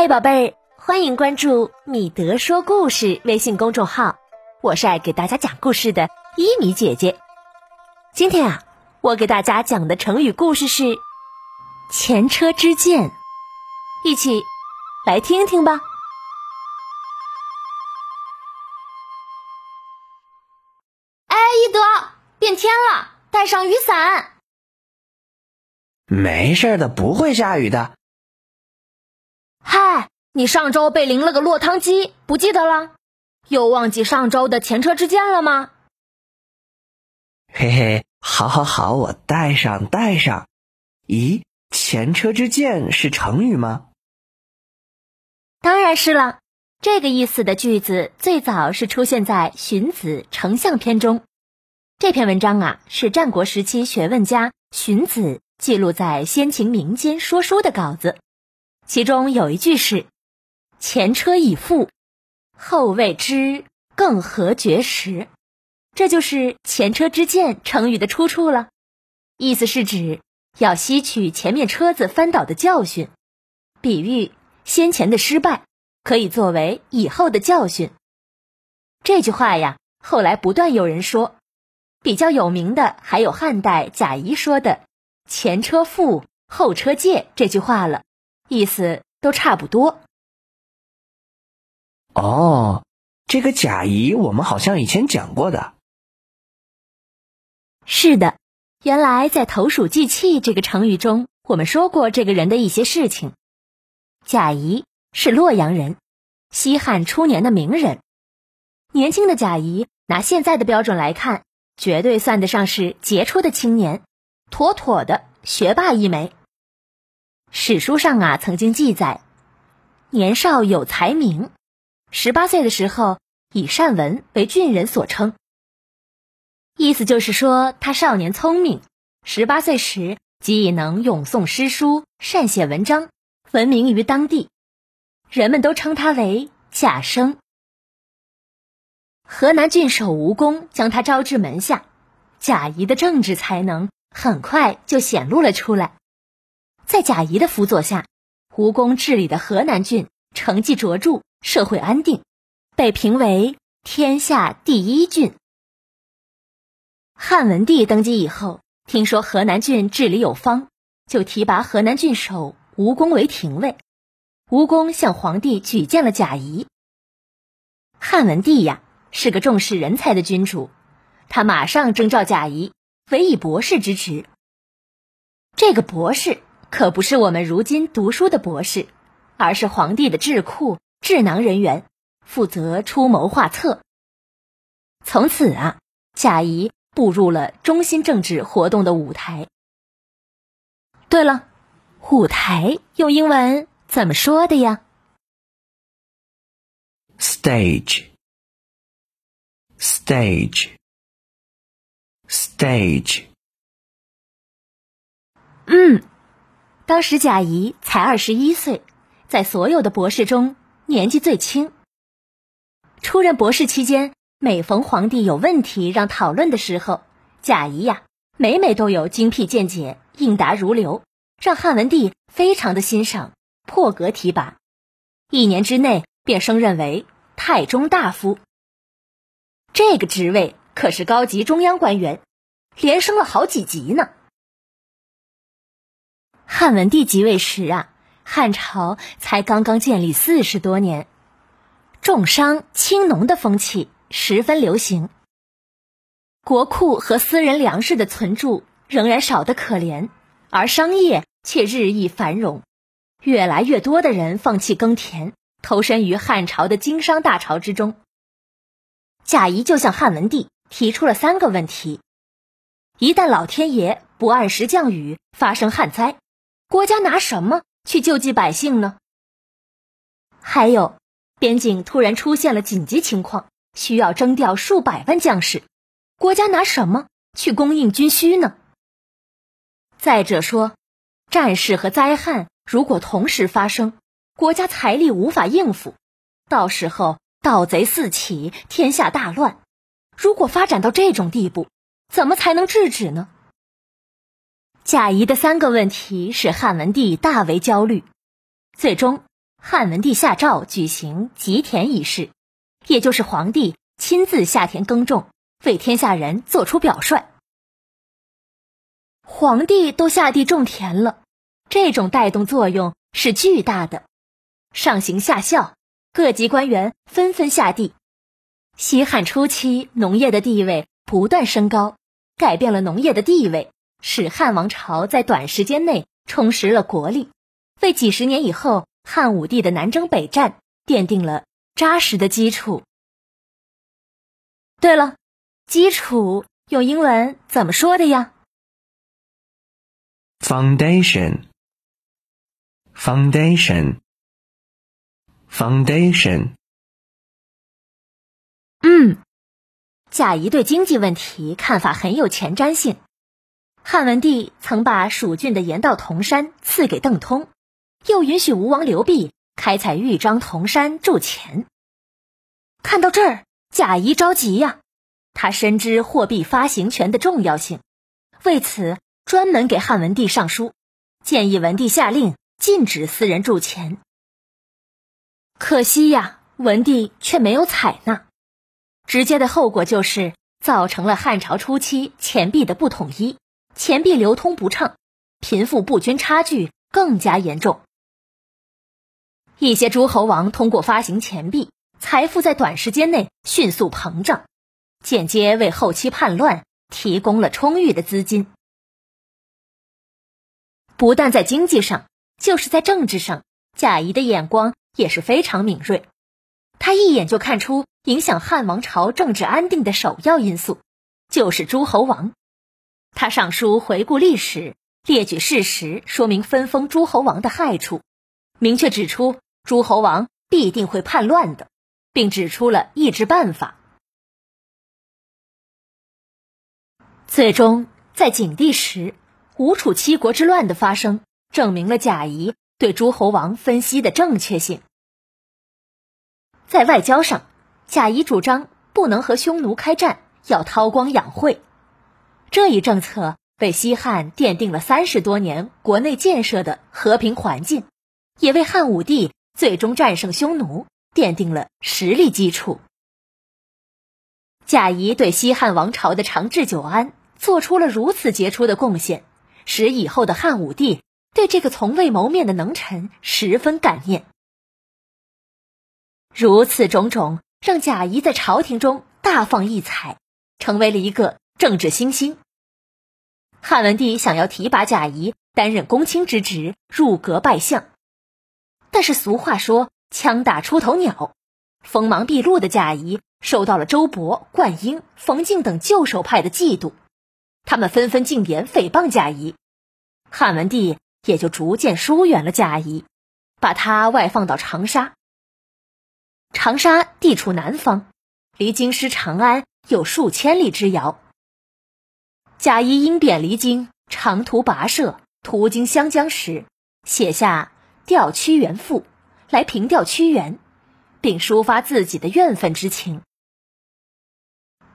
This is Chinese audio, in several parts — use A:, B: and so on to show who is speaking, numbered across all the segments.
A: 嗨，宝贝儿，欢迎关注米德说故事微信公众号，我是爱给大家讲故事的伊米姐姐。今天啊，我给大家讲的成语故事是“前车之鉴”，一起来听听吧。
B: 哎，一德，变天了，带上雨伞。
C: 没事的，不会下雨的。
B: 嗨，你上周被淋了个落汤鸡，不记得了？又忘记上周的前车之鉴了吗？
C: 嘿嘿，好，好，好，我带上，带上。咦，前车之鉴是成语吗？
A: 当然是了。这个意思的句子最早是出现在《荀子·丞相篇》中。这篇文章啊，是战国时期学问家荀子记录在先秦民间说书的稿子。其中有一句是“前车已覆，后谓之更何绝时”，这就是“前车之鉴”成语的出处了。意思是指要吸取前面车子翻倒的教训，比喻先前的失败可以作为以后的教训。这句话呀，后来不断有人说，比较有名的还有汉代贾谊说的“前车覆，后车戒”这句话了。意思都差不多。
C: 哦，这个贾谊，我们好像以前讲过的。
A: 是的，原来在“投鼠忌器”这个成语中，我们说过这个人的一些事情。贾谊是洛阳人，西汉初年的名人。年轻的贾谊，拿现在的标准来看，绝对算得上是杰出的青年，妥妥的学霸一枚。史书上啊，曾经记载，年少有才名，十八岁的时候以善文为郡人所称。意思就是说，他少年聪明，十八岁时即已能咏诵诗书，善写文章，闻名于当地，人们都称他为贾生。河南郡守吴公将他招至门下，贾谊的政治才能很快就显露了出来。在贾谊的辅佐下，吴公治理的河南郡成绩卓著，社会安定，被评为天下第一郡。汉文帝登基以后，听说河南郡治理有方，就提拔河南郡守吴公为廷尉。吴公向皇帝举荐了贾谊。汉文帝呀，是个重视人才的君主，他马上征召贾谊，委以博士之职。这个博士。可不是我们如今读书的博士，而是皇帝的智库智囊人员，负责出谋划策。从此啊，贾谊步入了中心政治活动的舞台。对了，舞台用英文怎么说的呀
C: ？Stage，stage，stage。
A: 嗯。当时贾谊才二十一岁，在所有的博士中年纪最轻。出任博士期间，每逢皇帝有问题让讨论的时候，贾谊呀每每都有精辟见解，应答如流，让汉文帝非常的欣赏，破格提拔。一年之内便升任为太中大夫。这个职位可是高级中央官员，连升了好几级呢。汉文帝即位时啊，汉朝才刚刚建立四十多年，重商轻农的风气十分流行，国库和私人粮食的存储仍然少得可怜，而商业却日益繁荣，越来越多的人放弃耕田，投身于汉朝的经商大潮之中。贾谊就向汉文帝提出了三个问题：一旦老天爷不按时降雨，发生旱灾。国家拿什么去救济百姓呢？还有，边境突然出现了紧急情况，需要征调数百万将士，国家拿什么去供应军需呢？再者说，战事和灾害如果同时发生，国家财力无法应付，到时候盗贼四起，天下大乱。如果发展到这种地步，怎么才能制止呢？贾谊的三个问题使汉文帝大为焦虑，最终汉文帝下诏举行吉田仪式，也就是皇帝亲自下田耕种，为天下人做出表率。皇帝都下地种田了，这种带动作用是巨大的。上行下效，各级官员纷纷下地。西汉初期，农业的地位不断升高，改变了农业的地位，使汉王朝在短时间内充实了国力，为几十年以后汉武帝的南征北战奠定了扎实的基础。对了，基础用英文怎么说的呀
C: ？foundation foundation foundation
A: 嗯，贾谊对经济问题看法很有前瞻性。汉文帝曾把蜀郡的盐道铜山赐给邓通，又允许吴王刘濞开采豫章铜山铸钱。看到这儿，贾谊着急呀，他深知货币发行权的重要性，为此。专门给汉文帝上书，建议文帝下令禁止私人铸钱。可惜呀，文帝却没有采纳，直接的后果就是造成了汉朝初期钱币的不统一，钱币流通不畅，贫富不均差距更加严重。一些诸侯王通过发行钱币，财富在短时间内迅速膨胀，间接为后期叛乱提供了充裕的资金。不但在经济上，就是在政治上，贾谊的眼光也是非常敏锐。他一眼就看出，影响汉王朝政治安定的首要因素就是诸侯王。他上书回顾历史，列举事实，说明分封诸侯王的害处，明确指出诸侯王必定会叛乱的，并指出了抑制办法。最终，在景帝时。吴楚七国之乱的发生，证明了贾谊对诸侯王分析的正确性。在外交上，贾谊主张不能和匈奴开战，要韬光养晦。这一政策为西汉奠定了三十多年国内建设的和平环境，也为汉武帝最终战胜匈奴奠定了实力基础。贾谊对西汉王朝的长治久安做出了如此杰出的贡献。使以后的汉武帝对这个从未谋面的能臣十分感念。如此种种，让贾谊在朝廷中大放异彩，成为了一个政治新星。汉文帝想要提拔贾谊担任公卿之职，入阁拜相。但是俗话说“枪打出头鸟”，锋芒毕露的贾谊受到了周勃、灌婴、冯敬等旧手派的嫉妒。他们纷纷进言诽谤贾谊，汉文帝也就逐渐疏远了贾谊，把他外放到长沙。长沙地处南方，离京师长安有数千里之遥。贾谊因贬离京，长途跋涉，途经湘江时，写下《调屈原赋》来平调屈原，并抒发自己的怨愤之情。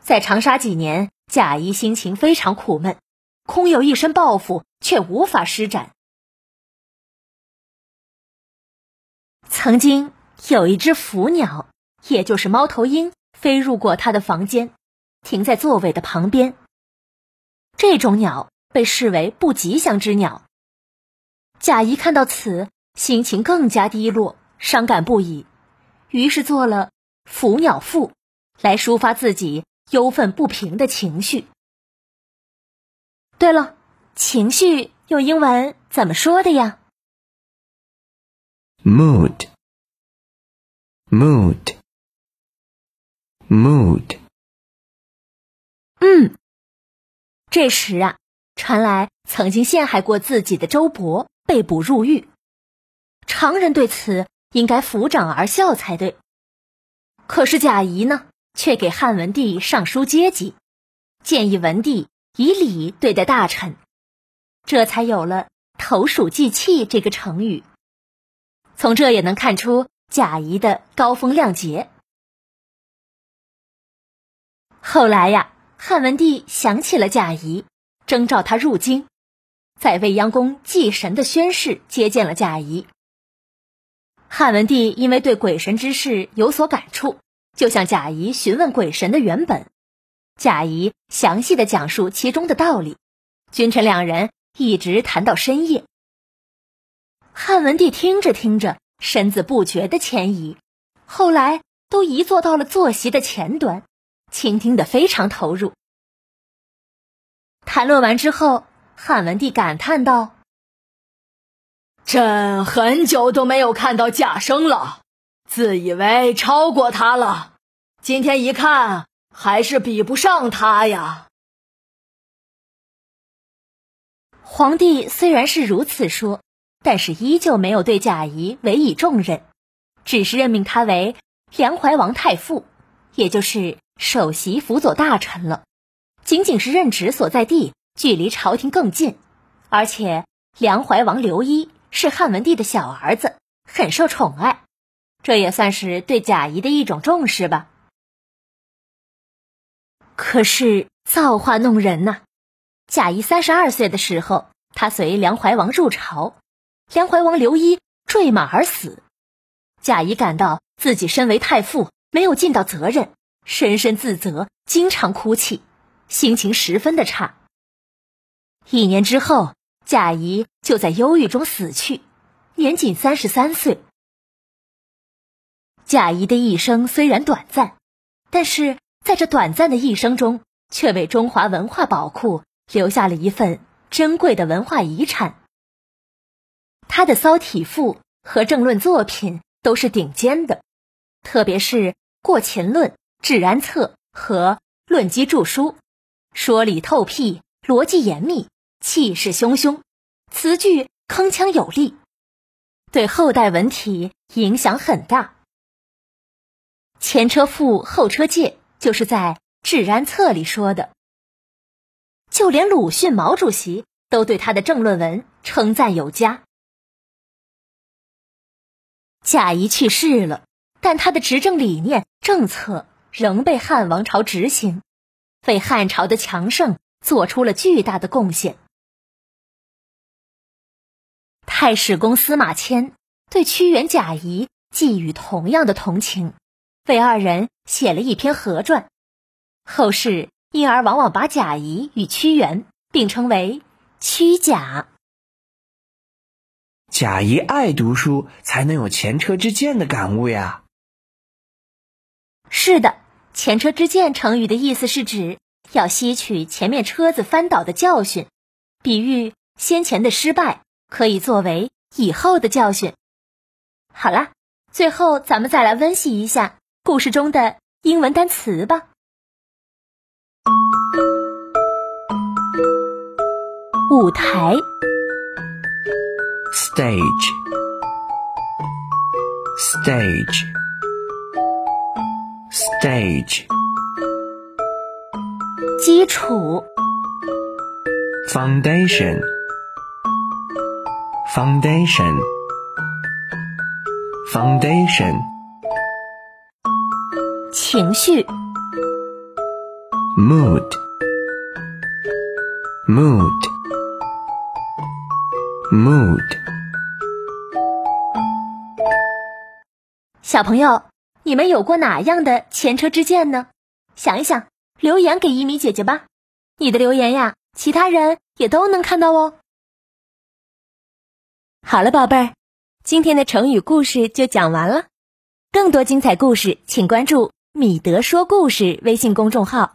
A: 在长沙几年。贾谊心情非常苦闷，空有一身抱负，却无法施展。曾经有一只腐鸟，也就是猫头鹰，飞入过他的房间，停在座位的旁边。这种鸟被视为不吉祥之鸟。贾谊看到此，心情更加低落，伤感不已，于是做了《腐鸟赋》，来抒发自己。忧愤不平的情绪。对了，情绪用英文怎么说的呀
C: ？Mood，mood，mood。
A: 嗯，这时啊，传来曾经陷害过自己的周勃被捕入狱。常人对此应该抚掌而笑才对，可是贾谊呢？却给汉文帝上书阶级，建议文帝以礼对待大臣，这才有了“投鼠忌器”这个成语。从这也能看出贾谊的高风亮节。后来呀，汉文帝想起了贾谊，征召他入京，在未央宫祭神的宣誓接见了贾谊。汉文帝因为对鬼神之事有所感触，就向贾谊询问鬼神的原本。贾谊详细的讲述其中的道理，君臣两人一直谈到深夜。汉文帝听着听着，身子不觉的前移，后来都移坐到了坐席的前端，倾听的非常投入。谈论完之后，汉文帝感叹道。
B: 朕很久都没有看到贾生了，自以为超过他了，今天一看还是比不上他呀。
A: 皇帝虽然是如此说，但是依旧没有对贾谊委以重任，只是任命他为梁怀王太傅，也就是首席辅佐大臣了。仅仅是任职所在地距离朝廷更近，而且梁怀王刘一。是汉文帝的小儿子，很受宠爱，这也算是对贾谊的一种重视吧。可是造化弄人呐！贾谊三十二岁的时候，他随梁怀王入朝，梁怀王刘一坠马而死。贾谊感到自己身为太傅没有尽到责任，深深自责，经常哭泣，心情十分的差。一年之后。贾谊就在忧郁中死去，年仅三十三岁。贾谊的一生虽然短暂，但是在这短暂的一生中，却为中华文化宝库留下了一份珍贵的文化遗产。他的骚体赋和政论作品都是顶尖的，特别是《过秦论》《治安策》和《论机著书》，说理透辟，逻辑严密。气势汹汹，词句铿锵有力，对后代文体影响很大。前车覆后车戒就是在《治安策》里说的。就连鲁迅毛主席都对他的政论文称赞有加。贾谊去世了，但他的执政理念政策仍被汉王朝执行，为汉朝的强盛做出了巨大的贡献。太史公司马迁对屈原、贾谊寄予同样的同情，为二人写了一篇合传。后世因而往往把贾谊与屈原并称为“屈贾”。
C: 贾谊爱读书，才能有前车之鉴的感悟呀。
A: 是的，“前车之鉴”成语的意思是指要吸取前面车子翻倒的教训，比喻先前的失败。可以作为以后的教训。好啦，最后咱们再来温习一下故事中的英文单词吧。舞台，stage，stage
C: ，stage，stage，stage，
A: 基础
C: ，foundation。foundation foundation
A: 情绪
C: mood mood mood
A: 小朋友，你们有过哪样的前车之鉴呢？想一想，留言给一米姐姐吧。你的留言呀，其他人也都能看到哦。好了，宝贝儿，今天的成语故事就讲完了。更多精彩故事，请关注“米德说故事”微信公众号。